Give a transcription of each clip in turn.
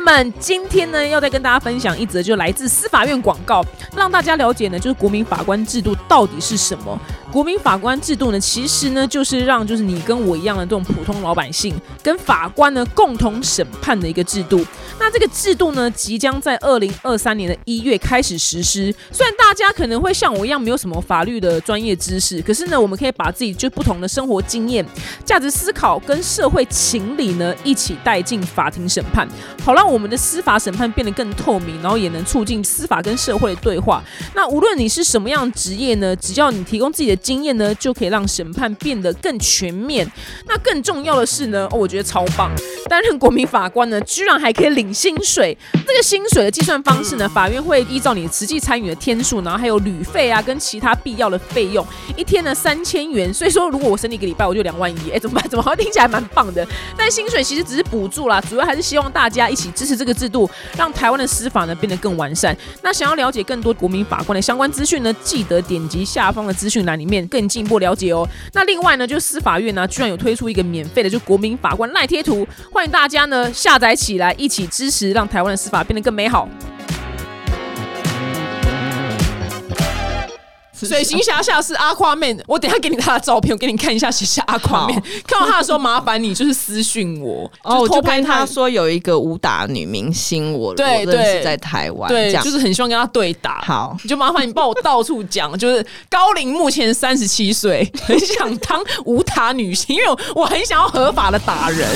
妹们，今天呢要再跟大家分享一则，就来自司法院广告，让大家了解呢，就是国民法官制度到底是什么。国民法官制度呢，其实呢就是让就是你跟我一样的这种普通老百姓跟法官呢共同审判的一个制度。那这个制度呢，即将在二零二三年的一月开始实施。虽然大家可能会像我一样没有什么法律的专业知识，可是呢，我们可以把自己就不同的生活经验、价值思考跟社会情理呢一起带进法庭审判，好让我们的司法审判变得更透明，然后也能促进司法跟社会的对话。那无论你是什么样职业呢，只要你提供自己的经验呢，就可以让审判变得更全面。那更重要的是呢，我觉得超棒，担任国民法官呢，居然还可以领薪水。这个薪水的计算方式呢，法院会依照你实际参与的天数，然后还有旅费啊，跟其他必要的费用，一天呢三千元。所以说，如果我省你一个礼拜，我就两万一。哎，怎么办？怎么好像听起来蛮棒的？但薪水其实只是补助啦，主要还是希望大家一起支持这个制度，让台湾的司法呢变得更完善。那想要了解更多国民法官的相关资讯呢，记得点击下方的资讯栏里面更进一步了解哦。那另外呢，就司法院呢，居然有推出一个免费的就国民法官赖贴图，欢迎大家呢下载起来，一起支持，让台湾的司法变得更美好。水行侠下是阿夸妹，我等下给你他的照片，我给你看一下，谁是阿夸妹。看到他的时候，麻烦你就是私讯我，哦，我就偷拍跟他说有一个武打女明星，我对识在台湾，这对，样就是很希望跟他对打。好。你就麻烦你帮我到处讲，就是高龄目前三十七岁，很想当武打女星，因为我我很想要合法的打人。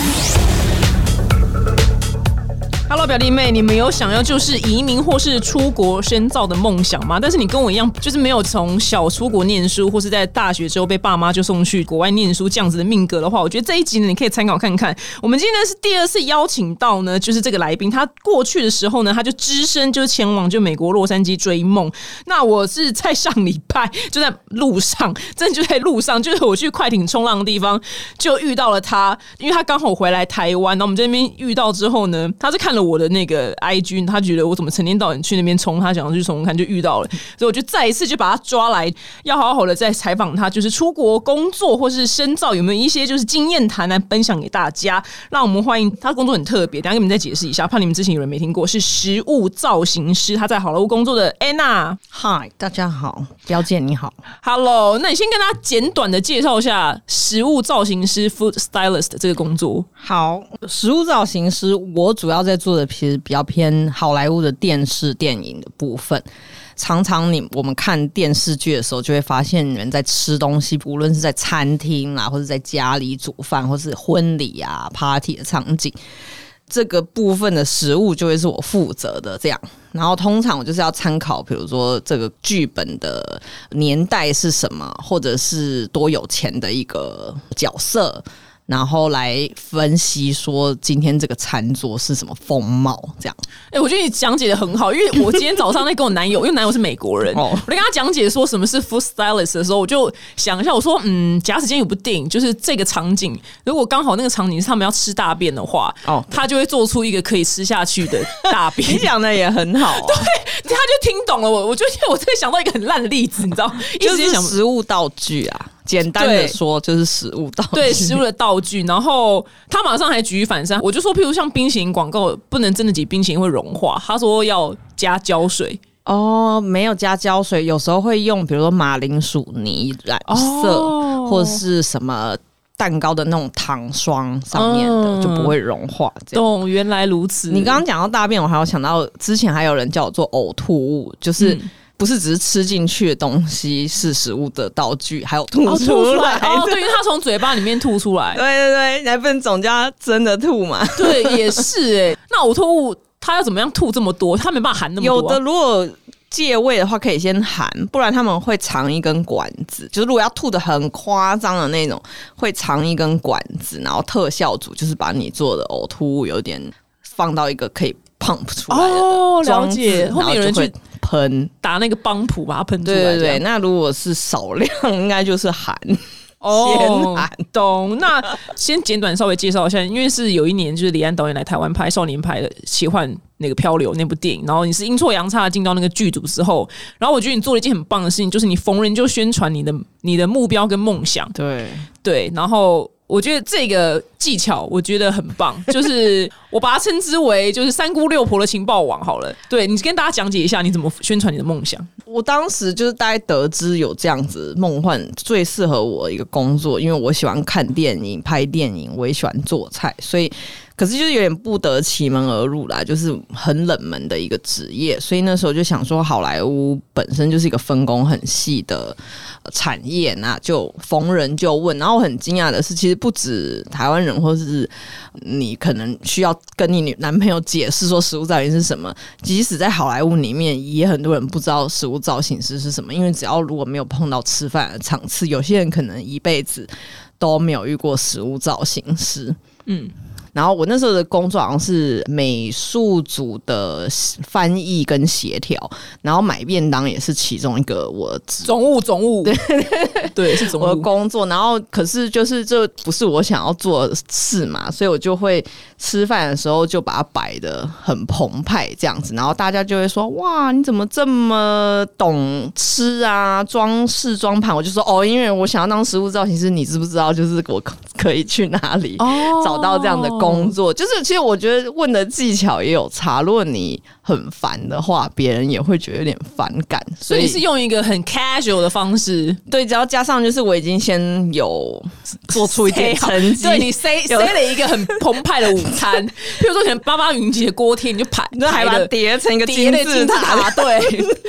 Hello，表弟妹，你们有想要就是移民或是出国深造的梦想吗？但是你跟我一样，就是没有从小出国念书，或是在大学之后被爸妈就送去国外念书这样子的命格的话，我觉得这一集呢，你可以参考看看。我们今天呢是第二次邀请到呢，就是这个来宾，他过去的时候呢，他就只身就前往就美国洛杉矶追梦。那我是在上礼拜就在路上，真的就在路上，就是我去快艇冲浪的地方就遇到了他，因为他刚好回来台湾，然后我们这边遇到之后呢，他是看了我的那个 IG，他觉得我怎么成天到晚去那边冲，他想要去冲冲看，就遇到了，所以我就再一次就把他抓来，要好好的再采访他，就是出国工作或是深造有没有一些就是经验谈来分享给大家，让我们欢迎他工作很特别，等下给你们再解释一下，怕你们之前有人没听过，是食物造型师，他在好莱坞工作的 Anna。嗨，大家好，表姐你好。Hello，那你先跟大家简短的介绍一下食物造型师 （food stylist） 这个工作。好，食物造型师，我主要在做的其实比较偏好莱坞的电视电影的部分。常常你我们看电视剧的时候，就会发现人在吃东西，无论是在餐厅啦，或者在家里煮饭，或是婚礼啊、party 的场景，这个部分的食物就会是我负责的。这样，然后通常我就是要参考，比如说这个剧本的年代是什么，或者是多有钱的一个角色。然后来分析说今天这个餐桌是什么风貌，这样。哎、我觉得你讲解的很好，因为我今天早上在跟我男友，因为男友是美国人，哦。我在跟他讲解说什么是 food stylist 的时候，我就想一下，我说，嗯，假使今天有部电影，就是这个场景，如果刚好那个场景是他们要吃大便的话，哦。他就会做出一个可以吃下去的大便。你讲的也很好、啊，他就听懂了我，我就我真的想到一个很烂的例子，你知道，一就是食物道具啊。简单的说，就是食物道具。对食物的道具，然后他马上还举一反三，我就说，譬如像冰淇淋广告，不能真的挤冰淇淋会融化，他说要加胶水。哦，没有加胶水，有时候会用，比如说马铃薯泥染色，哦或是什么蛋糕的那种糖霜上面的，嗯就不会融化。这样。懂，原来如此。你刚刚讲到大便，我还有想到之前还有人叫我做呕吐物，就是。嗯不是只是吃进去的东西是食物的道具，还有吐出出来来。哦，对，因为他从嘴巴里面吐出来对，对对，你还不能总叫真的吐嘛？对，也是哎。那呕吐物他要怎么样吐这么多？他没办法含那么多啊、有的如果借位的话，可以先含，不然他们会藏一根管子。就是如果要吐的很夸张的那种，会藏一根管子，然后特效组就是把你做的呕吐物有点放到一个可以 pump 出来的哦了解然后面有人去喷。打那个帮谱把它喷出来。对对对，那如果是少量，应该就是含。哦先喊，懂。那先简短稍微介绍一下，因为是有一年就是李安导演来台湾拍少年派的奇幻那个漂流那部电影，然后你是阴错阳差进到那个剧组之后，然后我觉得你做了一件很棒的事情，就是你逢人就宣传你的你的目标跟梦想，对，对，然后我觉得这个技巧我觉得很棒，就是我把它称之为就是三姑六婆的情报网好了。对你跟大家讲解一下你怎么宣传你的梦想。我当时就是大概得知有这样子梦幻最适合我一个工作，因为我喜欢看电影、拍电影，我也喜欢做菜，所以。可是就是有点不得其门而入啦，就是很冷门的一个职业，所以那时候就想说，好莱坞本身就是一个分工很细的产业，那就逢人就问。然后我很惊讶的是，其实不止台湾人，或是你可能需要跟你女男朋友解释说食物造型是什么，即使在好莱坞里面，也很多人不知道食物造型师是什么，因为只要如果没有碰到吃饭的场次，有些人可能一辈子都没有遇过食物造型师。嗯。然后我那时候的工作好像是美术组的翻译跟协调，然后买便当也是其中一个我总务总务对 对是总务的工作。然后可是就是这不是我想要做的事嘛，所以我就会吃饭的时候就把它摆的很澎湃这样子，然后大家就会说哇你怎么这么懂吃啊装饰装盘？我就说哦，因为我想要当食物造型师，你知不知道？就是我可以去哪里找到这样的。工作就是，其实我觉得问的技巧也有差。如果你很烦的话，别人也会觉得有点反感。所以是用一个很 casual 的方式，对，只要加上就是我已经先有做出一点成绩，对你塞塞了一个很澎湃的午餐，比如说可能八八云集的锅贴，你就排，就还把它叠成一个金字塔，对，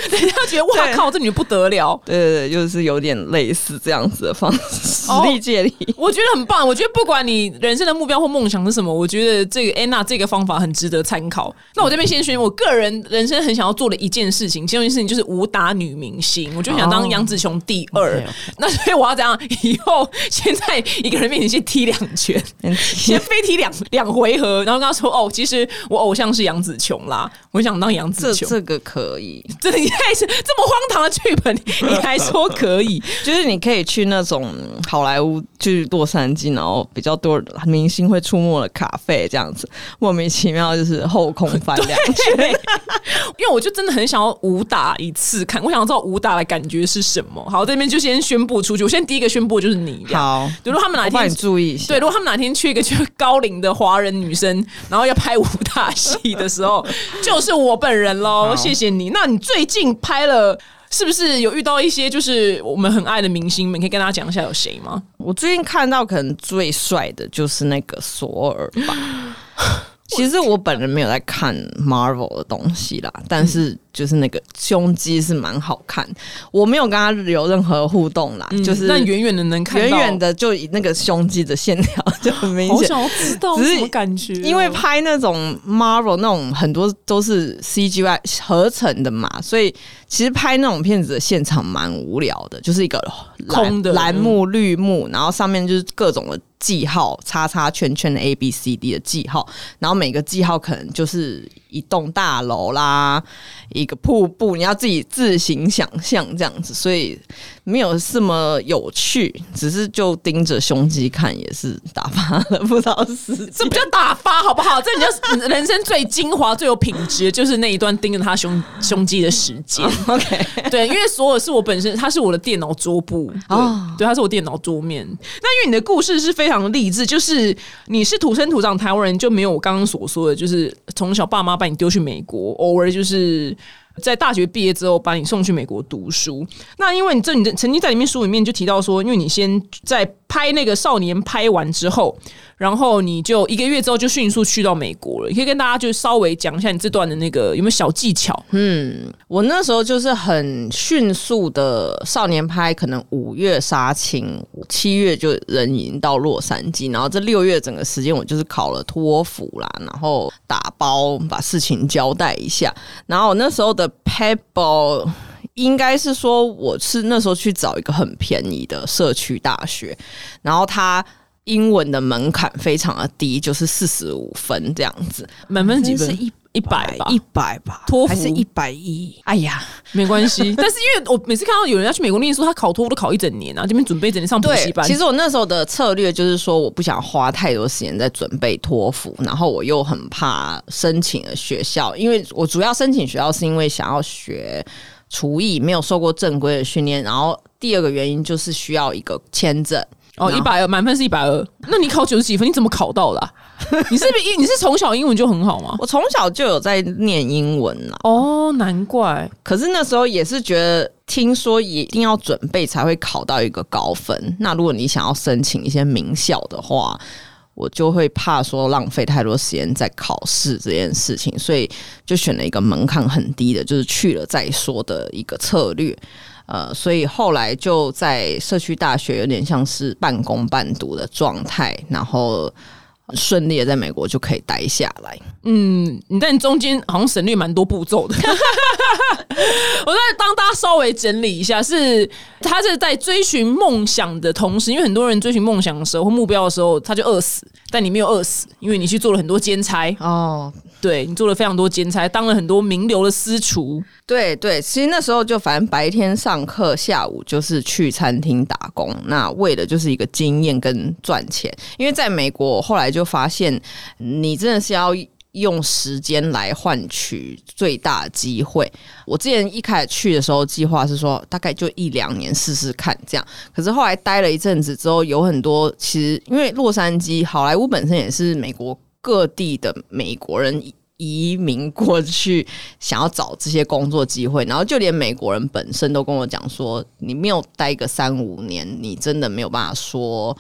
人家觉得哇靠，这女不得了。对对对，就是有点类似这样子的方式，实力借力，我觉得很棒。我觉得不管你人生的目标或梦想是什么。我觉得这个安娜这个方法很值得参考。那我这边先宣，我个人人生很想要做的一件事情，其中一件事情就是武打女明星。我就想当杨紫琼第二。那所以我要怎样？以后先在一个人面前先踢两拳，先飞踢两两回合，然后跟他说：“哦，其实我偶像是杨紫琼啦，我想当杨紫琼。”这个可以，这你还是这么荒唐的剧本，你还说可以？就是你可以去那种好莱坞，去洛杉矶，然后比较多明星会出没的。卡费这样子莫名其妙就是后空翻两圈，因为我就真的很想要武打一次看，我想要知道武打的感觉是什么。好，这边就先宣布出去。我先第一个宣布就是你，好，如果他们哪天注意一下，对，如果他们哪天去一个就是高龄的华人女生，然后要拍武打戏的时候，就是我本人喽。谢谢你。那你最近拍了？是不是有遇到一些就是我们很爱的明星们？可以跟大家讲一下有谁吗？我最近看到可能最帅的就是那个索尔吧。其实我本人没有在看 Marvel 的东西啦，但是就是那个胸肌是蛮好看。我没有跟他有任何互动啦，就是那远远的能看，远远的就以那个胸肌的线条 就很明显。好想知道什么感觉？因为拍那种 Marvel 那种很多都是 CGI 合成的嘛，所以其实拍那种片子的现场蛮无聊的，就是一个空的蓝幕绿幕，然后上面就是各种的。记号叉叉圈圈的 A B C D 的记号，然后每个记号可能就是一栋大楼啦，一个瀑布，你要自己自行想象这样子，所以。没有这么有趣，只是就盯着胸肌看也是打发了不少时间。这不叫打发好不好？这你就 人生最精华、最有品质，就是那一段盯着他胸胸肌的时间。OK，对，因为所有是我本身，它是我的电脑桌布哦，对，它是我电脑桌面。那因为你的故事是非常励志，就是你是土生土长台湾人，就没有我刚刚所说的，就是从小爸妈把你丢去美国，偶尔就是。在大学毕业之后，把你送去美国读书。那因为你这你曾经在里面书里面就提到说，因为你先在拍那个少年拍完之后。然后你就一个月之后就迅速去到美国了。你可以跟大家就稍微讲一下你这段的那个有没有小技巧？嗯，我那时候就是很迅速的少年拍，可能五月杀青，七月就人已经到洛杉矶，然后这六月整个时间我就是考了托福啦，然后打包把事情交代一下。然后我那时候的 paper 应该是说我是那时候去找一个很便宜的社区大学，然后它。英文的门槛非常的低，就是四十五分这样子，满分几分？一一百吧，一百吧，托福还是一百一？哎呀，没关系。但是因为我每次看到有人要去美国念书，他考托福都考一整年啊，这边准备整年上补习班。其实我那时候的策略就是说，我不想花太多时间在准备托福，然后我又很怕申请了学校，因为我主要申请学校是因为想要学厨艺，没有受过正规的训练。然后第二个原因就是需要一个签证。哦，一百二，满分是一百二。那你考九十几分，你怎么考到的啊、你是不是你是从小英文就很好吗？我从小就有在念英文啦，哦，难怪。可是那时候也是觉得，听说一定要准备才会考到一个高分。那如果你想要申请一些名校的话，我就会怕说浪费太多时间在考试这件事情，所以就选了一个门槛很低的，就是去了再说的一个策略。呃，所以后来就在社区大学有点像是半工半读的状态，然后顺利的在美国就可以待下来。嗯，你在中间好像省略蛮多步骤的。我在帮大家稍微整理一下，是他是在追寻梦想的同时，因为很多人追寻梦想的时候或目标的时候，他就饿死，但你没有饿死，因为你去做了很多兼差，哦，对你做了非常多兼差，当了很多名流的私厨。对对，其实那时候就反正白天上课，下午就是去餐厅打工。那为的就是一个经验跟赚钱。因为在美国，我后来就发现，你真的是要用时间来换取最大机会。我之前一开始去的时候，计划是说大概就一两年试试看这样。可是后来待了一阵子之后，有很多其实因为洛杉矶、好莱坞本身也是美国各地的美国人。移民过去，想要找这些工作机会，然后就连美国人本身都跟我讲说，你没有待个三五年，你真的没有办法说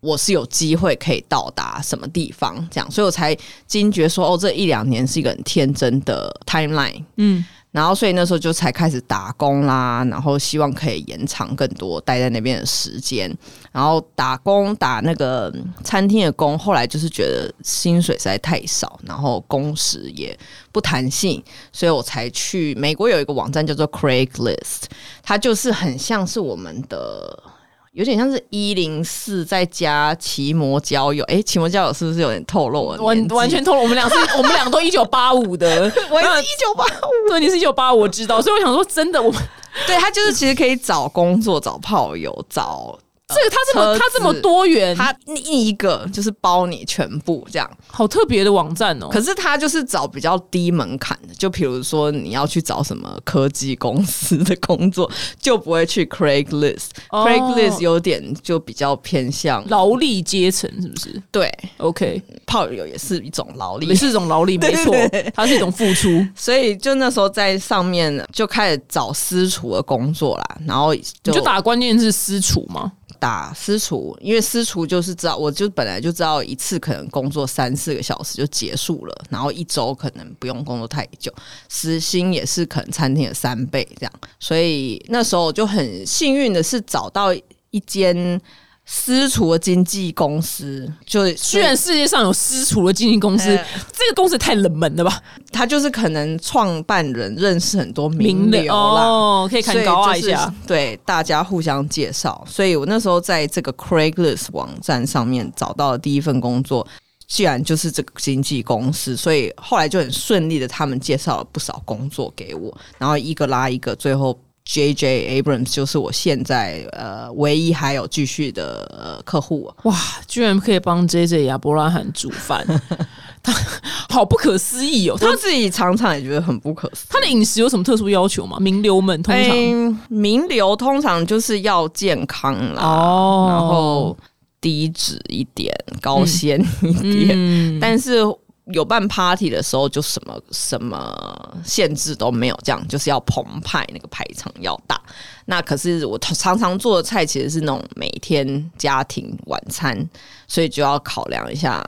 我是有机会可以到达什么地方，这样，所以我才惊觉说，哦，这一两年是一个很天真的 timeline，嗯，然后所以那时候就才开始打工啦，然后希望可以延长更多待在那边的时间。然后打工打那个餐厅的工，后来就是觉得薪水实在太少，然后工时也不弹性，所以我才去美国有一个网站叫做 Craigslist，它就是很像是我们的。有点像是一零四再加奇摩交友，哎，奇摩交友是不是有点透露了？完完全透露，我们俩是，我们俩都一九八五的，我是一九八五，对，你是一九八五，我知道，所以我想说，真的，我们对他就是其实可以找工作、找炮友、找这个他这么他这么多元，他一一个就是包你全部这样。好特别的网站哦。可是他就是找比较低门槛的，就比如说你要去找什么科技公司的工作，就不会去 Craigslist。哦 Craigslist 有点就比较偏向劳力阶层是不是对？OK，炮友也是一种劳力也，是一种劳力，没错它是一种付出。所以就那时候在上面就开始找私厨的工作啦，然后你就打关键字私厨吗？打私厨，因为私厨就是知道，我就本来就知道一次可能工作三四个小时就结束了，然后一周可能不用工作太久，时薪也是可能餐厅的三倍这样，所以那时候就很幸运的是找到一间私厨的经纪公司，就居然世界上有私厨的经纪公司，呃这个公司太冷门了吧？他就是可能创办人认识很多名流啦，哦，可以看高啊就是一下。对大家互相介绍，所以我那时候在这个 Craigslist 网站上面找到的第一份工作，既然就是这个经纪公司，所以后来就很顺利的，他们介绍了不少工作给我，然后一个拉一个，最后 J J Abrams 就是我现在呃唯一还有继续的呃客户。哇，居然可以帮 J J 亚伯拉罕煮饭，他好不可思议哦！他他自己常常也觉得很不可思议。他的饮食有什么特殊要求吗？名流们通常、嗯名流通常就是要健康啦，哦然后低脂一点，高纤一点，嗯，但是有办 party 的时候，就什么什么限制都没有，这样就是要澎湃，那个排场要大。那可是我常常做的菜其实是那种每天家庭晚餐，所以就要考量一下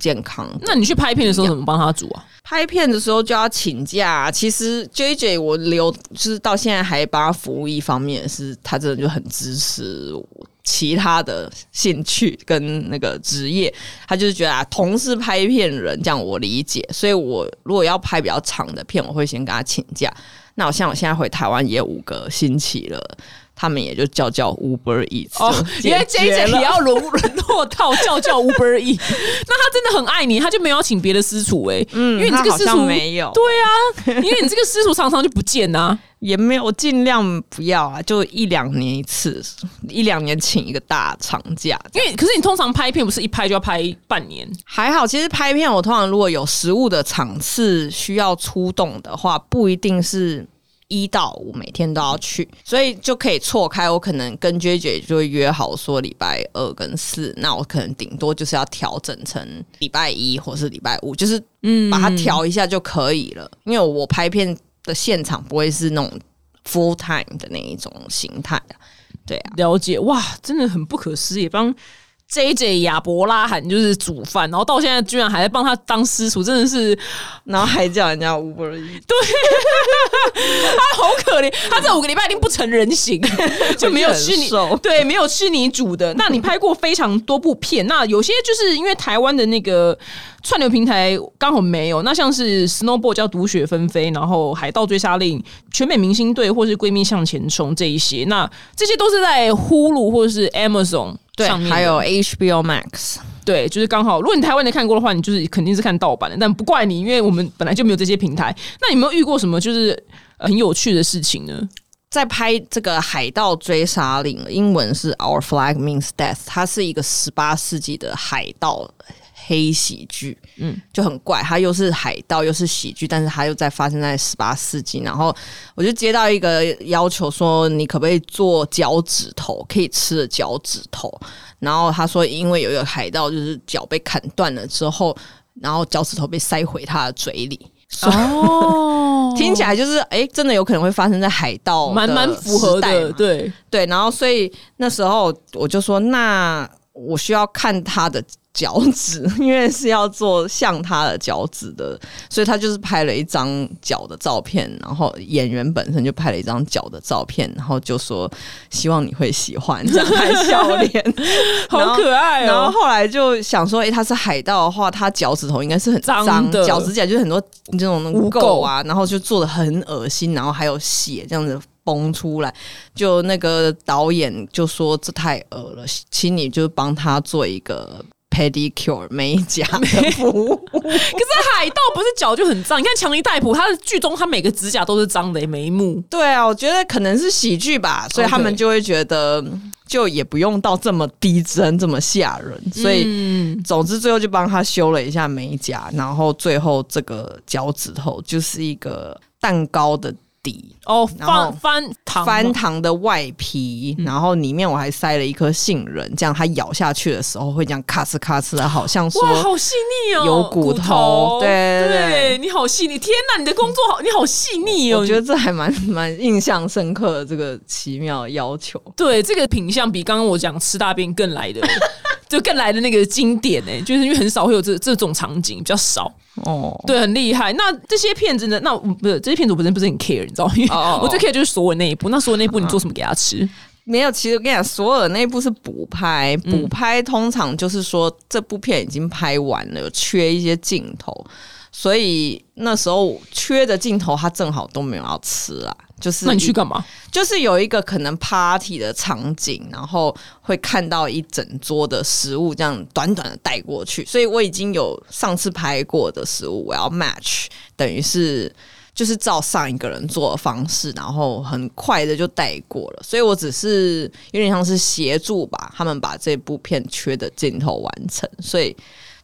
健康。那你去拍片的时候怎么帮他煮啊？拍片的时候就要请假。其实 J J 我留就是到现在还帮他服务一方面是，他真的就很支持我其他的兴趣跟那个职业。他就是觉得啊，同事拍片人，这样我理解。所以我如果要拍比较长的片，我会先跟他请假。那我像我现在回台湾也五个星期了。他们也就叫叫 Uber Eats 哦，就原来解 J 决 J 了。也要沦沦 落到叫叫 Uber Eats 那他真的很爱你，他就没有请别的私厨哎、嗯，因为你这个私厨没有，对啊，因为你这个师徒常常就不见呐、也没有，我尽量不要啊，就一两年一次，一两年请一个大长假。因为可是你通常拍片不是一拍就要拍半年，还好，其实拍片我通常如果有实物的场次需要出动的话，不一定是一到五每天都要去，所以就可以错开。我可能跟 J J 就会约好说礼拜二跟四，那我可能顶多就是要调整成礼拜一或是礼拜五，就是嗯把它调一下就可以了。因为我拍片的现场不会是那种 full time 的那一种形态啊，对啊，了解哇，真的很不可思议，帮。J J 亚伯拉罕就是煮饭，然后到现在居然还在帮他当私厨，真的是，然后还叫人家五个人，对，他好可怜，他这五个礼拜已经不成人形，就没有吃你，对，没有吃你煮的。那你拍过非常多部片，那有些就是因为台湾的那个串流平台刚好没有，那像是 Snowball 叫毒雪纷飞，然后海盗追杀令、全美明星队或是闺蜜向前冲这一些，那这些都是在呼噜或者是 Amazon。对，还有 HBO Max，对，就是刚好。如果你台湾的看过的话，你就是肯定是看盗版的，但不怪你，因为我们本来就没有这些平台。那有没有遇过什么就是很有趣的事情呢？在拍这个《海盗追杀令》，英文是 Our Flag Means Death，它是一个十八世纪的海盗。黑喜剧，嗯，就很怪，它又是海盗又是喜剧，但是它又在发生在十八世纪。然后我就接到一个要求，说你可不可以做脚趾头，可以吃的脚趾头。然后他说，因为有一个海盗，就是脚被砍断了之后，然后脚趾头被塞回他的嘴里。哦，听起来就是哎，真的有可能会发生在海盗，蛮蛮符合的，对对。然后所以那时候我就说，那我需要看他的。脚趾，因为是要做像他的脚趾的，所以他就是拍了一张脚的照片，然后演员本身就拍了一张脚的照片，然后就说希望你会喜欢，这样拍笑脸，好可爱哦。然后后来就想说，哎，他是海盗的话，他脚趾头应该是很脏的，脚趾甲就是很多这种污垢啊，然后就做的很恶心，然后还有血这样子崩出来，就那个导演就说这太恶了，请你就帮他做一个。Pedicure 美甲服务，可是海盗不是脚就很脏？你看强尼戴普，他的剧中他每个指甲都是脏的，眉目。对啊，我觉得可能是喜剧吧，所以他们就会觉得就也不用到这么逼真、这么吓人。所以，总之最后就帮他修了一下美甲，然后最后这个脚趾头就是一个蛋糕的。底。哦，翻翻糖翻糖的外皮，然后里面我还塞了一颗杏仁，这样它咬下去的时候会这样咔哧咔哧的，好像说好细腻哦，有骨头，对对，你好细腻，天哪，你的工作好，你好细腻哦，我觉得这还蛮 蛮印象深刻的这个奇妙要求，对，这个品相比刚刚我讲吃大便更来的。就更来的那个经典哎，就是因为很少会有这这种场景，比较少哦。对，很厉害。那这些片子呢？那不是这些片子，我本身不是很 care，你知道吗？我最 care 就是索尔那一部。那索尔那一部，你做什么给他吃？没有，其实我跟你讲，索尔那一部是补拍，补拍通常就是说这部片已经拍完了，有缺一些镜头。所以那时候缺的镜头，他正好都没有要吃啊。就是那你去干嘛？就是有一个可能 party 的场景，然后会看到一整桌的食物，这样短短的带过去。所以我已经有上次拍过的食物，我要 match，等于是就是照上一个人做的方式，然后很快的就带过了。所以我只是有点像是协助吧，他们把这部片缺的镜头完成。所以。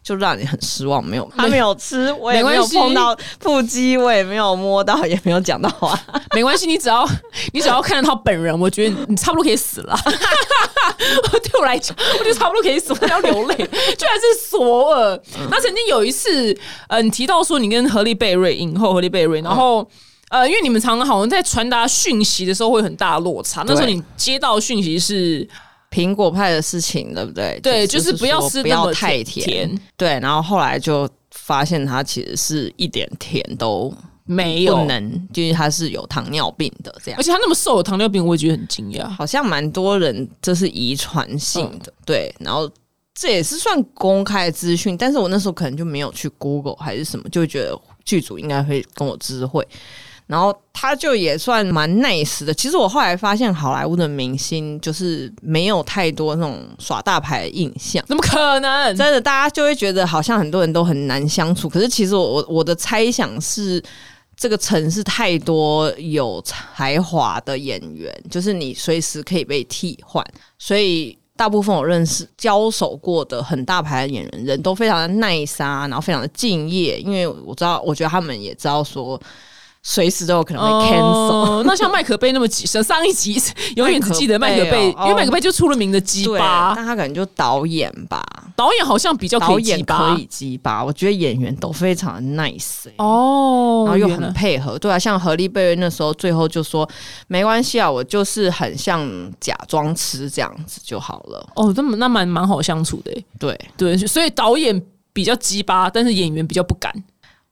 就让你很失望，没有他没有吃，我也没有碰到腹肌，我也没有摸到，也没有讲到话。没关系，你只要你只要看到他本人，我觉得你差不多可以死了。对我来讲，我觉得差不多可以死，我要流泪。居然是索尔，那曾经有一次，呃，你提到说你跟何丽贝瑞影后何丽贝瑞，然后呃，因为你们常常好像在传达讯息的时候会很大落差，那时候你接到讯息是。苹果派的事情，对不对？对，就是不要吃不要太甜。对，然后后来就发现它其实是一点甜都没有，不能，就是它是有糖尿病的这样。而且他那么瘦，有糖尿病，我也觉得很惊讶。好像蛮多人这是遗传性的，对。然后这也是算公开资讯，但是我那时候可能就没有去 Google 还是什么，就觉得剧组应该会跟我知会。然后他就也算蛮 nice 的。其实我后来发现，好莱坞的明星就是没有太多那种耍大牌的印象。怎么可能？真的，大家就会觉得好像很多人都很难相处。可是其实我我我的猜想是，这个城市太多有才华的演员，就是你随时可以被替换。所以大部分我认识交手过的很大牌的演员，人都非常的 nice 啊，然后非常的敬业。因为我知道，我觉得他们也知道说。随时都有可能会 cancel。哦，那像麦可贝那么几上上一集 永远只记得麦可贝，因为麦可贝就出了名的鸡，巴，但他可能就导演吧，导演好像比较可导以鸡巴演可以鸡巴，我觉得演员都非常的 nice、欸。哦，然后又很配合，对啊，像何丽贝瑞那时候最后就说没关系啊，我就是很像假装吃这样子就好了。哦，那么那蛮蛮好相处的耶，对，对，所以导演比较鸡巴，但是演员比较不敢。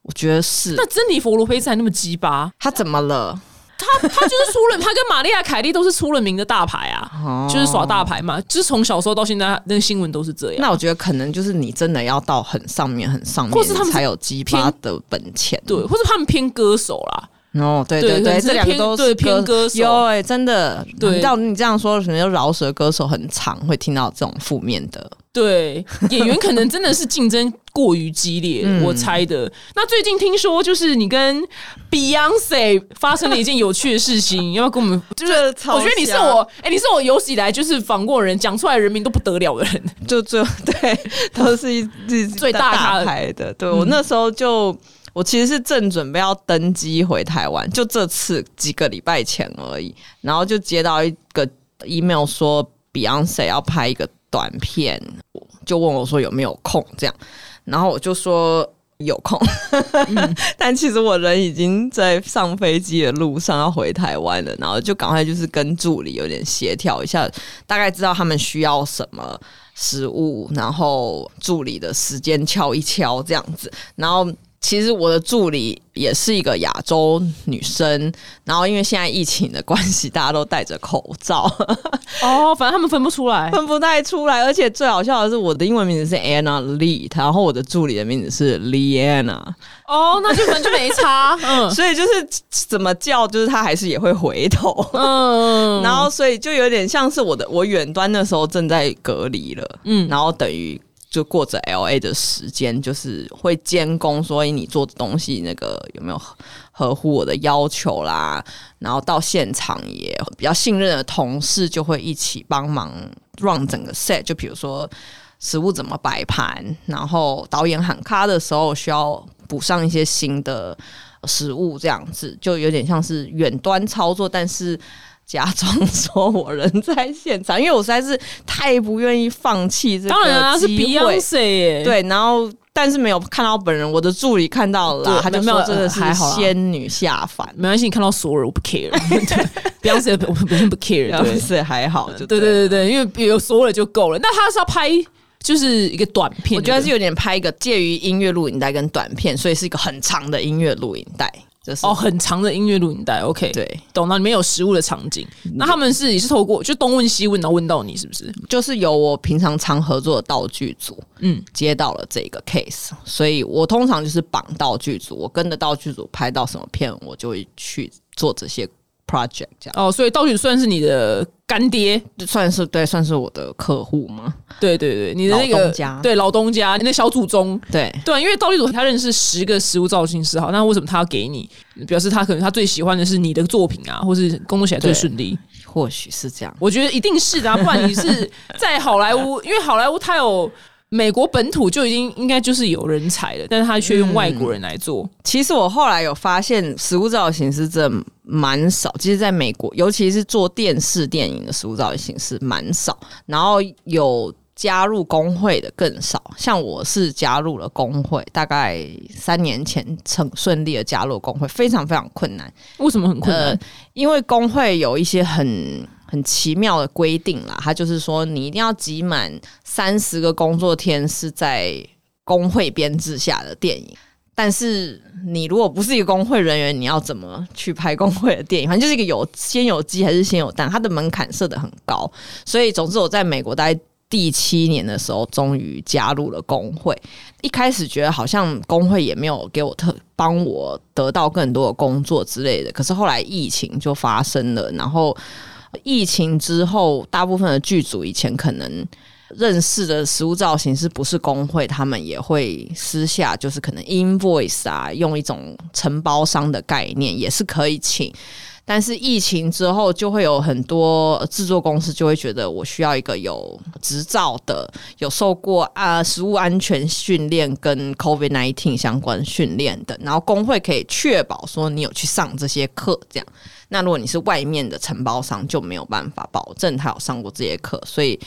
我觉得是那珍妮佛罗菲兹还那么鸡巴，他怎么了？他他就是出了，他跟玛丽亚凯莉都是出了名的大牌啊，哦就是耍大牌嘛，就是从小时候到现在，那个新闻都是这样。那我觉得可能就是你真的要到很上面、很上面，或是他们才有鸡巴的本钱。对，或者他们偏歌手啦，哦，对对对，这两个都是偏对偏歌手有哎、真的。对照你这样说，可能就饶舌歌手很常会听到这种负面的。对，演员可能真的是竞争过于激烈，嗯我猜的。那最近听说就是你跟 Beyonce 发生了一件有趣的事情，要不要跟我们？就是我觉得你是我，哎、你是我有史以来就是访过人，讲出来人名都不得了的人。就最后对，都是一一最大咖牌的。对我那时候就。我其实是正准备要登机回台湾，就这次几个礼拜前而已，然后就接到一个 email 说 Beyonce 要拍一个短片，就问我说有没有空这样，然后我就说有空，但其实我人已经在上飞机的路上要回台湾了，然后就赶快就是跟助理有点协调一下，大概知道他们需要什么食物，然后助理的时间敲一敲这样子，然后。其实我的助理也是一个亚洲女生，然后因为现在疫情的关系，大家都戴着口罩，哦，反正他们分不出来。分不太出来。而且最好笑的是，我的英文名字是 Anna Lee，然后我的助理的名字是 Liana，哦，那就反正就没差。嗯 所以就是怎么叫，就是他还是也会回头。嗯，然后，所以就有点像是我的，我远端那时候正在隔离了，嗯然后等于就过着 L A 的时间，就是会监工，所以你做的东西那个有没有合乎我的要求啦，然后到现场也比较信任的同事就会一起帮忙 run 整个 set，就比如说食物怎么摆盘，然后导演喊卡的时候需要补上一些新的食物，这样子就有点像是远端操作，但是。假装说我人在现场，因为我实在是太不愿意放弃这个当然啊，是 Beyonce 耶。对，然后但是没有看到本人，我的助理看到了他就没有说真的是还好啦仙女下凡，没关系，你看到所有人我不 care。对，Beyonce 我本身不 care。然后对，是还好，就对对对对，因为有所有人就够了。那他是要拍就是一个短片，我觉得是有点拍一个介于音乐录影带跟短片，所以是一个很长的音乐录影带，就是哦，很长的音乐录影带。OK，对，懂了，里面有食物的场景。那他们是也是透过就东问西问，然后问到你是不是？就是由我平常常合作的道具组嗯，接到了这个 case，所以我通常就是绑道具组，我跟着道具组拍到什么片，我就会去做这些 project，这样哦，所以道具算是你的干爹。就算是对，算是我的客户吗？对对对，你的那个对老东家，你的小祖宗。对，对，因为道具组他认识十个食物造型师，好，那为什么他要给你？表示他可能他最喜欢的是你的作品啊，或是工作起来最顺利。或许是这样。我觉得一定是的、啊，不然你是 在好莱坞，因为好莱坞它有美国本土就已经应该就是有人才了，但是他却用外国人来做。其实我后来有发现，食物造型师真的蛮少。其实，在美国，尤其是做电视电影的食物造型师蛮少，然后有加入工会的更少。像我是加入了工会，大概三年前成顺利的加入工会，非常非常困难。为什么很困难？呃，因为工会有一些很很奇妙的规定啦，它就是说你一定要集满三十个工作天是在工会编制下的电影。但是你如果不是一个工会人员，你要怎么去拍工会的电影？反正就是一个有先有鸡还是先有蛋，它的门槛设的很高。所以，总之我在美国待第七年的时候，终于加入了工会。一开始觉得好像工会也没有给我特帮我得到更多的工作之类的，可是后来疫情就发生了，然后疫情之后，大部分的剧组以前可能认识的食物造型是不是工会，他们也会私下就是可能 invoice 啊，用一种承包商的概念，也是可以请但是疫情之后，就会有很多制作公司就会觉得我需要一个有执照的、有受过啊食物安全训练跟 COVID nineteen 相关训练的，然后工会可以确保说你有去上这些课，这样。那如果你是外面的承包商，就没有办法保证他有上过这些课。所以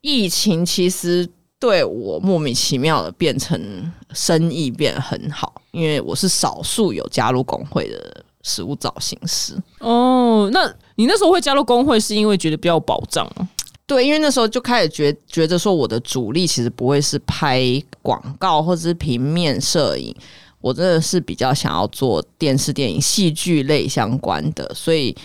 疫情其实对我莫名其妙的变成生意变很好，因为我是少数有加入工会的。食物造型师哦，那你那时候会加入工会，是因为觉得比较有保障吗？对，因为那时候就开始觉觉得说，我的主力其实不会是拍广告或者是平面摄影，我真的是比较想要做电视、电影、戏剧类相关的，所以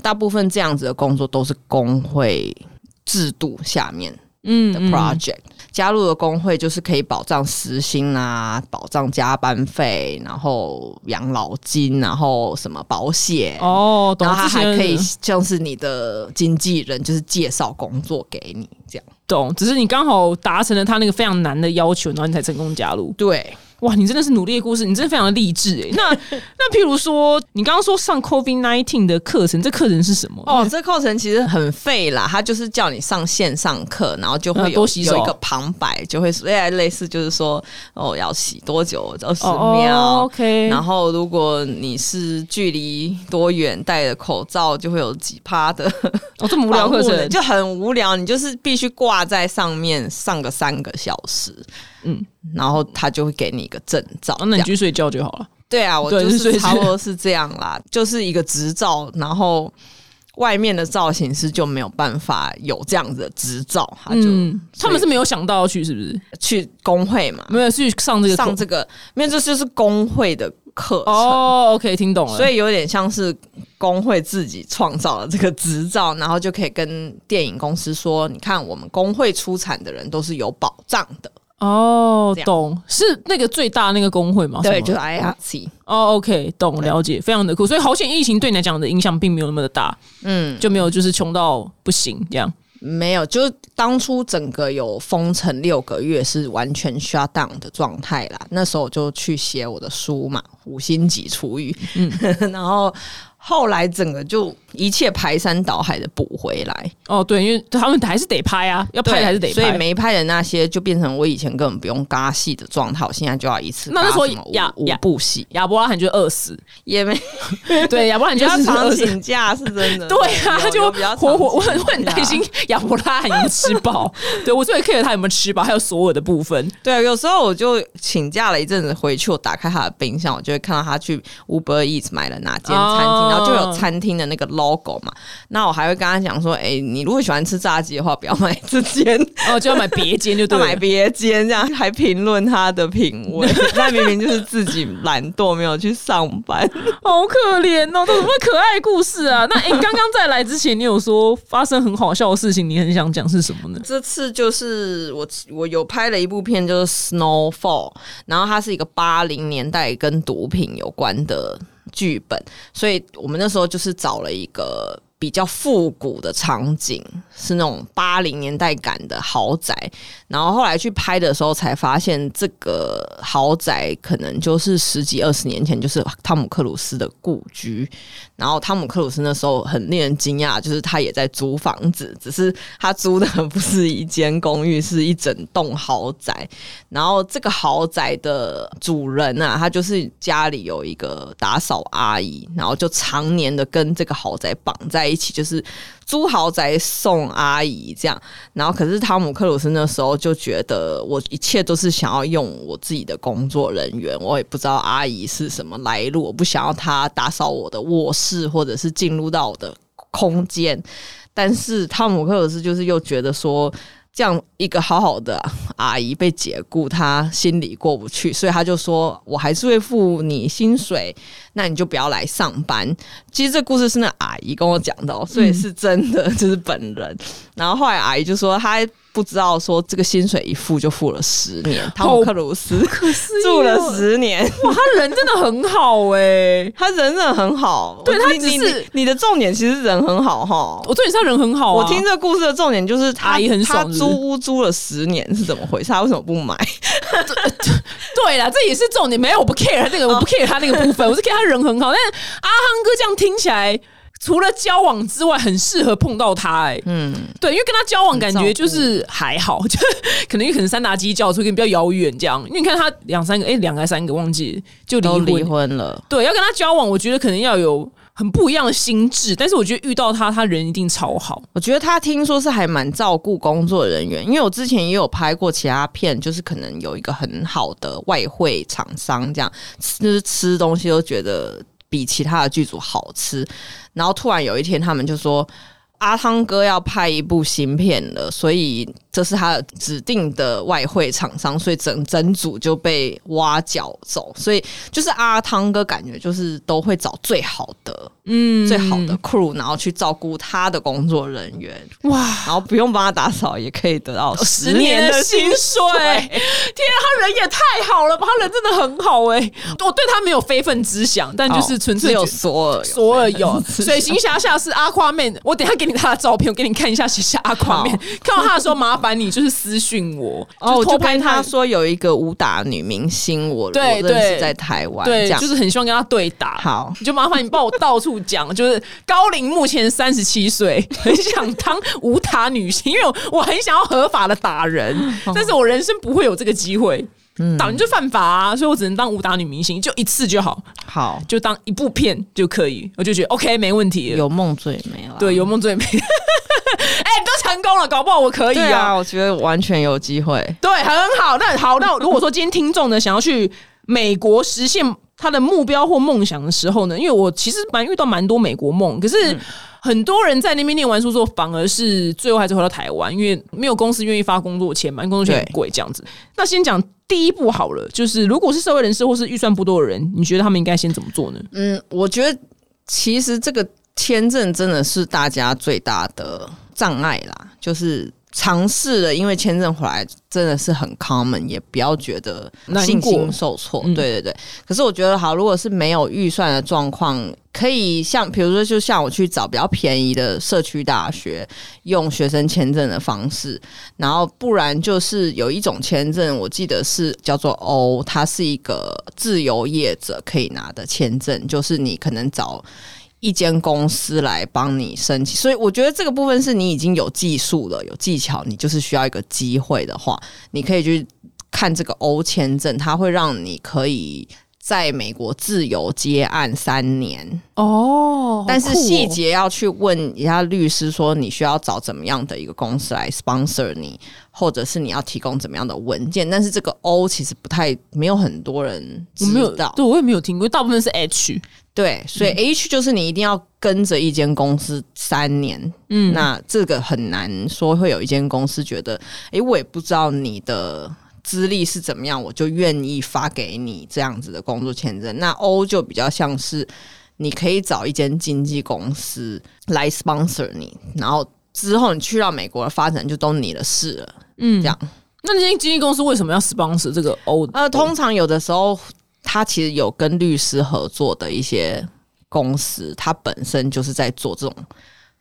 大部分这样子的工作都是工会制度下面嗯的 project。加入的工会就是可以保障时薪啊，保障加班费，然后养老金，然后什么保险哦，然后他还可以像是你的经纪人，就是介绍工作给你这样。懂，只是你刚好达成了他那个非常难的要求，然后你才成功加入。对。哇，你真的是努力的故事，你真的非常的励志哎。那 那譬如说，你刚刚说上 COVID nineteen 的课程，这课程是什么？哦，这课程其实很废啦，它就是叫你上线上课，然后就会有有一个旁白，就会说，哎，类似就是说，哦，要洗多久？二十秒，OK。然后如果你是距离多远，戴着口罩，就会有几趴的。哦，这么无聊课程就很无聊，你就是必须挂在上面上个三个小时。嗯，然后他就会给你一个证照，那你去睡觉就好了。对啊，我就是差不多是这样啦，就是一个执照，然后外面的造型师就没有办法有这样子的执照，他就他们是没有想到要去，是不是去工会嘛？没有去上这个上这个，因为这就是工会的课程。哦，OK，听懂了。所以有点像是工会自己创造了这个执照，然后就可以跟电影公司说：“你看，我们工会出产的人都是有保障的。”哦，懂，是那个最大那个工会吗？对，就是 IRC。哦，OK，懂，了解，非常的酷。所以好险，疫情对你来讲的影响并没有那么的大，嗯，就没有就是穷到不行这样。没有，就是当初整个有封城六个月是完全 shut down 的状态啦。那时候我就去写我的书嘛，五星级厨艺，嗯，然后。后来整个就一切排山倒海的补回来。哦，对，因为他们还是得拍啊，要拍还是得拍，所以没拍的那些就变成我以前根本不用嘎戏的状态，我现在就要一次。那那时候亚五部戏，亚伯拉罕就饿死，也没 对亚伯拉罕就 常请假是真的，对啊，他就活活我很我很担心亚伯拉罕有没有吃饱，对我最 care 他有没有吃饱，还有所有的部分。对，有时候我就请假了一阵子回去，我打开他的冰箱，我就会看到他去 Uber Eats 买了哪间餐厅，然后就有餐厅的那个 logo 嘛，那我还会跟他讲说，哎，你如果喜欢吃炸鸡的话，不要买这间，哦，就要买别间，就对，买别间这样，还评论他的品味，那明明就是自己懒惰，没有去上班，好可怜哦，都什么可爱故事啊？那哎，刚刚在来之前，你有说发生很好笑的事情，你很想讲是什么呢？这次就是我我有拍了一部片，就是 Snowfall，然后它是一个八零年代跟毒品有关的。剧本，所以我们那时候就是找了一个。比较复古的场景是那种八零年代感的豪宅，然后后来去拍的时候才发现，这个豪宅可能就是十几二十年前就是汤姆克鲁斯的故居。然后汤姆克鲁斯那时候很令人惊讶，就是他也在租房子，只是他租的不是一间公寓，是一整栋豪宅。然后这个豪宅的主人啊，他就是家里有一个打扫阿姨，然后就常年的跟这个豪宅绑在。一起就是租豪宅送阿姨这样，然后可是汤姆克鲁斯那时候就觉得我一切都是想要用我自己的工作人员，我也不知道阿姨是什么来路，我不想要她打扫我的卧室或者是进入到我的空间，但是汤姆克鲁斯就是又觉得说。这样一个好好的阿姨被解雇，他心里过不去，所以他就说：“我还是会付你薪水，那你就不要来上班。”其实这故事是那阿姨跟我讲的，所以是真的，就是本人。然后后来阿姨就说：“她。”不知道说这个薪水一付就付了十年，汤姆克鲁斯 住了十年，哇，他人真的很好哎，他人真的很好。对他只是你的重点，其实人很好哈。我重点是他人很好。我听这个故事的重点就是阿姨很爽，租屋租了十年是怎么回事？他为什么不买？对了，这也是重点。没有，我不 care 这个，我不 care 他那个部分，我是 care 他人很好。但是阿亨哥这样听起来。除了交往之外，很适合碰到他、哎，嗯，对，因为跟他交往感觉就是还好，就可能可能三打鸡叫出跟比较遥远这样。因为你看他两三个，哎、两个还三个忘记就离婚，离婚了。对，要跟他交往，我觉得可能要有很不一样的心智，但是我觉得遇到他，他人一定超好。我觉得他听说是还蛮照顾工作人员，因为我之前也有拍过其他片，就是可能有一个很好的外汇厂商，这样就是吃东西都觉得比其他的剧组好吃，然后突然有一天他们就说。阿汤哥要拍一部新片了，所以这是他指定的外汇厂商，所以整整组就被挖角走。所以就是阿汤哥感觉就是都会找最好的，嗯。最好的 crew，然后去照顾他的工作人员。哇，然后不用帮他打扫，也可以得到十年的薪水，天啊，他人也太好了吧！他人真的很好哎、我对他没有非分之想，但就是纯粹有索尔索尔有，是水行侠下是阿夸妹，我等一下给你他的照片，我给你看一下，写下阿夸妹好。看到他的时候，麻烦你就是私讯我，哦，偷拍就跟他。说有一个武打女明星，我对我认识在台湾，这对，样。就是很希望跟他对打。好。你就麻烦你帮我到处讲，就是高龄目前三十七岁，很想当武打女星，因为我我很想要合法的打人，但是我人生不会有这个机会，打人就犯法啊，所以我只能当武打女明星，就一次就好，好，就当一部片就可以，我就觉得 OK 没问题。有梦最美了。对，有梦最美。哎、你都成功了，搞不好我可以对啊，我觉得完全有机会。对，很好。那好，那如果说今天听众呢想要去美国实现他的目标或梦想的时候呢，因为我其实蛮遇到蛮多美国梦，可是。很多人在那边念完书之后，反而是最后还是回到台湾，因为没有公司愿意发工作钱嘛，因为工作钱很贵这样子。那先讲第一步好了，就是如果是社会人士或是预算不多的人，你觉得他们应该先怎么做呢？嗯，我觉得其实这个签证真的是大家最大的障碍啦，就是尝试了，因为签证回来真的是很 common，也不要觉得信心受挫。嗯对对对，可是我觉得好，如果是没有预算的状况，可以像比如说，就像我去找比较便宜的社区大学，用学生签证的方式，然后不然就是有一种签证，我记得是叫做 O，它是一个自由业者可以拿的签证，就是你可能找。一间公司来帮你申请，所以我觉得这个部分是你已经有技术了、有技巧，你就是需要一个机会的话，你可以去看这个欧签证，它会让你可以在美国自由接案三年，哦但是细节要去问一下律师，说你需要找怎么样的一个公司来 sponsor 你，或者是你要提供怎么样的文件。但是这个 O 其实不太没有很多人知我没有道，对我也没有听过，大部分是 H。对，所以 H 就是你一定要跟着一间公司三年，嗯，那这个很难说会有一间公司觉得，诶，我也不知道你的资历是怎么样，我就愿意发给你这样子的工作签证。那 O 就比较像是你可以找一间经纪公司来 sponsor 你，然后之后你去到美国的发展就都你的事了，嗯这样。那这间经纪公司为什么要 sponsor 这个 O？呃，通常有的时候，他其实有跟律师合作的一些公司，他本身就是在做这种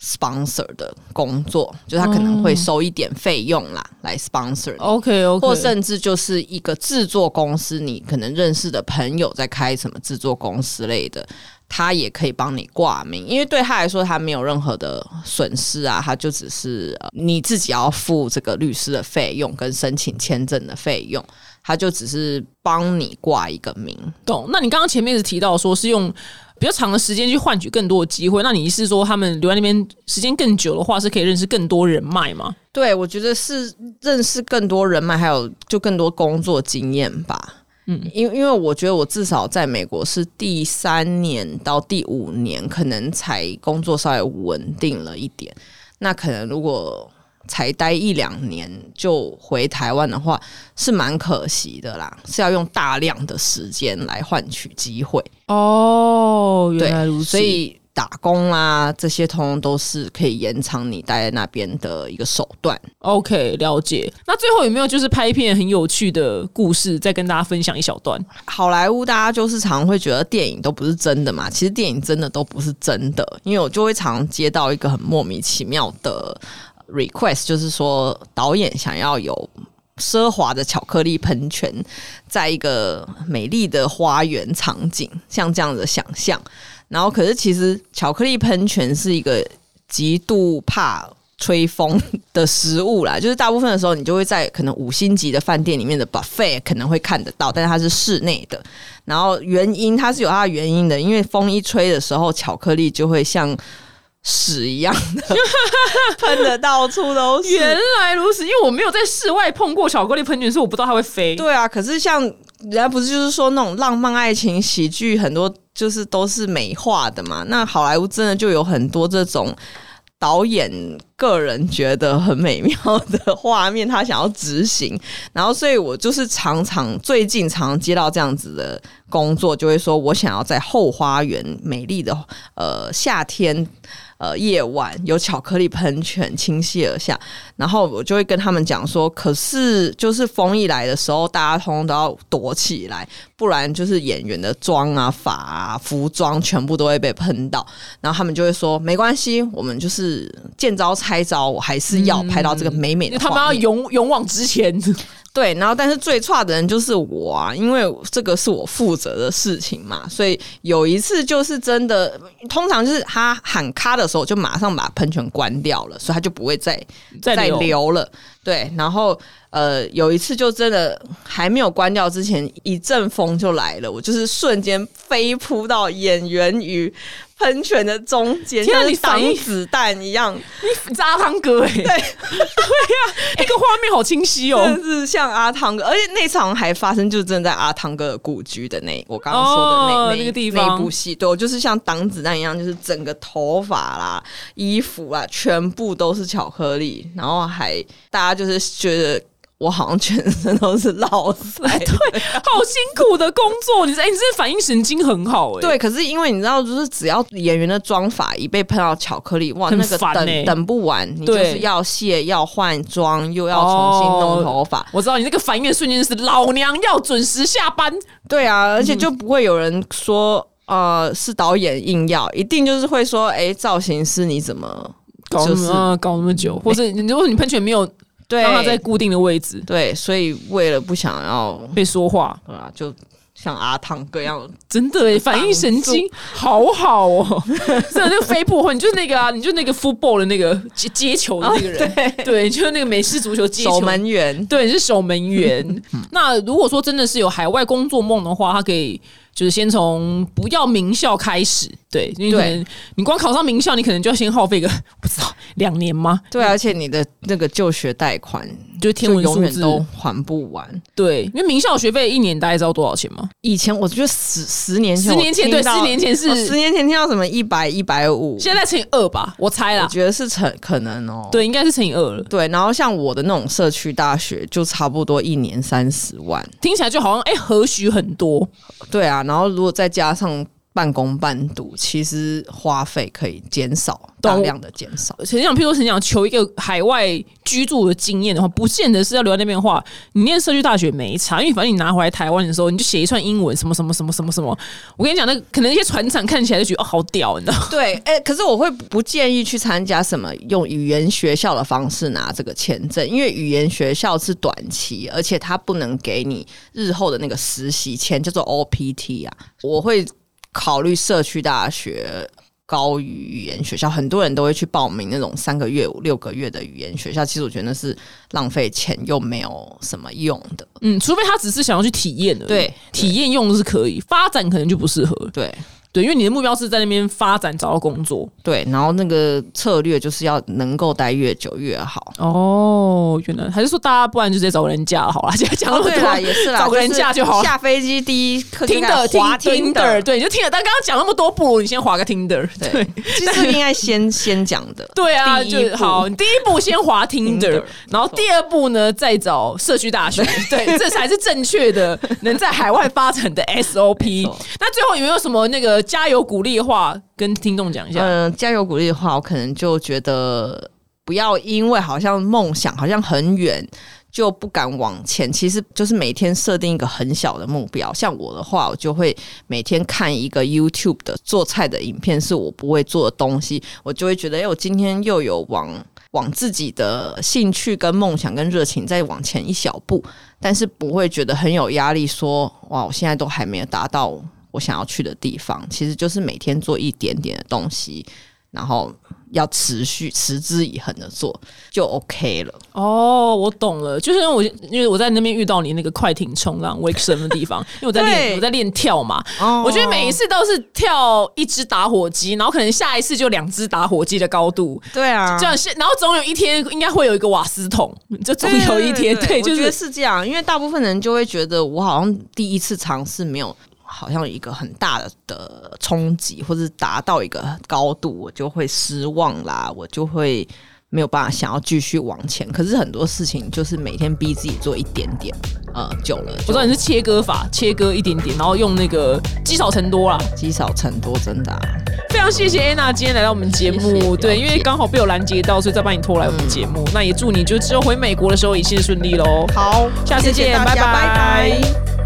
sponsor 的工作，就他可能会收一点费用啦，来 sponsor。OK OK，或甚至就是一个制作公司，你可能认识的朋友在开什么制作公司类的，他也可以帮你挂名，因为对他来说他没有任何的损失啊，他就只是、呃、你自己要付这个律师的费用跟申请签证的费用，他就只是帮你挂一个名。懂。那你刚刚前面是提到说是用比较长的时间去换取更多的机会，那你是说他们留在那边时间更久的话，是可以认识更多人脉吗？对，我觉得是认识更多人脉，还有就更多工作经验吧。嗯，因为因为我觉得我至少在美国是第三年到第五年，可能才工作稍微稳定了一点。那可能如果才待一两年就回台湾的话，是蛮可惜的啦。是要用大量的时间来换取机会。哦，原来如，此。所以打工啊这些，通通都是可以延长你待在那边的一个手段。OK，了解。那最后有没有就是拍一片很有趣的故事，再跟大家分享一小段？好莱坞大家就是常会觉得电影都不是真的嘛，其实电影真的都不是真的，因为我就会常接到一个很莫名其妙的 request，就是说导演想要有。奢华的巧克力喷泉，在一个美丽的花园场景，像这样的想象，然后可是其实巧克力喷泉是一个极度怕。吹风的食物啦，就是大部分的时候，你就会在可能五星级的饭店里面的 buffet 可能会看得到，但是它是室内的。然后原因它是有它的原因的，因为风一吹的时候，巧克力就会像屎一样的 喷的到处都是。原来如此，因为我没有在室外碰过巧克力喷泉，所以我不知道它会飞。对啊，可是像人家不是就是说那种浪漫爱情喜剧，很多就是都是美化的嘛。那好莱坞真的就有很多这种。导演个人觉得很美妙的画面，他想要执行，然后所以我就是常常最近常接到这样子的工作，就会说我想要在后花园美丽的呃夏天。呃，夜晚有巧克力喷泉倾泻而下，然后我就会跟他们讲说，可是就是风一来的时候，大家通通都要躲起来，不然就是演员的妆啊、发啊、服装全部都会被喷到。然后他们就会说，没关系，我们就是见招拆招，我还是要拍到这个美美的。他们要勇勇往直前。对，然后但是最差的人就是我啊，因为这个是我负责的事情嘛，所以有一次就是真的，通常就是他喊卡的时候，就马上把喷泉关掉了，所以他就不会再再流了。对，然后呃，有一次就真的还没有关掉之前，一阵风就来了，我就是瞬间飞扑到演员与。喷泉的中间，像你挡子弹一样，你是阿汤哥哎，对。对呀，那个画面好清晰哦，是像阿汤哥，而且那场还发生，就真的在阿汤哥的故居的那我刚刚说的那那个地方。那部戏，对，我就是像挡子弹一样，就是整个头发啦、衣服啊，全部都是巧克力，然后还大家就是觉得。我好像全身都是老塞，对，好辛苦的工作。你哎，你这反应神经很好哎。对，可是因为你知道，就是只要演员的妆法一被喷到巧克力，哇，那个等等不完，你就是要卸、要换妆，又要重新弄头发。我知道你那个反应的瞬间是老娘要准时下班。对啊，而且就不会有人说呃是导演硬要，一定就是会说，哎，造型师你怎么搞搞那么久，或者如果你喷泉没有。对，让他在固定的位置。对，所以为了不想要被说话，对啊，就像阿汤哥一样，真的 反应神经好好哦。真的，那个飞破你就是那个啊，你就那个 football 的那个接接球的那个人，对，对，就是那个美式足球接守门员，对，你是守门员。那如果说真的是有海外工作梦的话，他可以。就是先从不要名校开始，对，因为你光考上名校，你可能就要先耗费个不知道两年吗？对，而且你的那个就学贷款就天文数字都还不完。对，因为名校学费一年大概知道多少钱吗？以前我觉得十十年前，十年前对，十年前是十年前听到什么一百一百五，现在乘以二吧，我猜啦，我觉得是乘可能哦，对，应该是乘以二了。对，然后像我的那种社区大学，就差不多一年三十万，听起来就好像哎，何许很多？对啊。然后，如果再加上半工半读，其实花费可以减少大量的减少。实际上，譬如说，你想求一个海外居住的经验的话，不见得是要留在那边的话，你念社区大学没差，因为反正你拿回来台湾的时候，你就写一串英文，什么什么什么什么什么。我跟你讲，那可能一些船长看起来就觉得哦，好屌，你知道？对，哎，可是我会不建议去参加什么用语言学校的方式拿这个签证，因为语言学校是短期，而且它不能给你日后的那个实习签，叫做 OPT 啊。我会。考虑社区大学、高于语言学校，很多人都会去报名那种三个月、五六个月的语言学校。其实我觉得那是浪费钱又没有什么用的。嗯，除非他只是想要去体验的，对，体验用是可以，发展可能就不适合。对。对，因为你的目标是在那边发展，找到工作。对，然后那个策略就是要能够待越久越好。哦，原来还是说大家不然就直接找个人嫁好了，现 在讲那么多，也是啦找个人嫁就好。下飞机第一听的滑听的，对，你就听了。但刚刚讲那么多，不如你先划个听的。对，其实应该先先讲的。对啊，就好。第一步先滑听的，然后第二步呢再找社区大学。对，这才是正确的 能在海外发展的 SOP。那最后有没有什么那个？加油鼓励的话，跟听众讲一下。嗯，加油鼓励的话，我可能就觉得不要因为好像梦想好像很远就不敢往前。其实就是每天设定一个很小的目标。像我的话，我就会每天看一个 YouTube 的做菜的影片，是我不会做的东西，我就会觉得，哎，我今天又有往往自己的兴趣跟梦想跟热情再往前一小步，但是不会觉得很有压力。说哇，我现在都还没有达到。我想要去的地方，其实就是每天做一点点的东西，然后要持续持之以恒的做，就 OK 了。哦，我懂了，就是因为我因为我在那边遇到你那个快艇冲浪 wake surf 的地方，因为我在练我在练跳嘛，哦我觉得每一次都是跳一只打火机，然后可能下一次就两只打火机的高度。对啊这样是，然后总有一天应该会有一个瓦斯桶，就总有一天，对，就我觉得是是这样，因为大部分人就会觉得我好像第一次尝试没有。好像有一个很大的的冲击，或者达到一个高度，我就会失望啦，我就会没有办法想要继续往前。可是很多事情就是每天逼自己做一点点，呃，久了就我知道你是切割法，切割一点点，然后用那个积少成多啦。积少成多，真的、啊。非常谢谢安娜今天来到我们节谢目，谢对，因为刚好被我拦截到，所以再把你拖来我们节目。那也祝你就之后回美国的时候一切顺利喽。好，下次见拜拜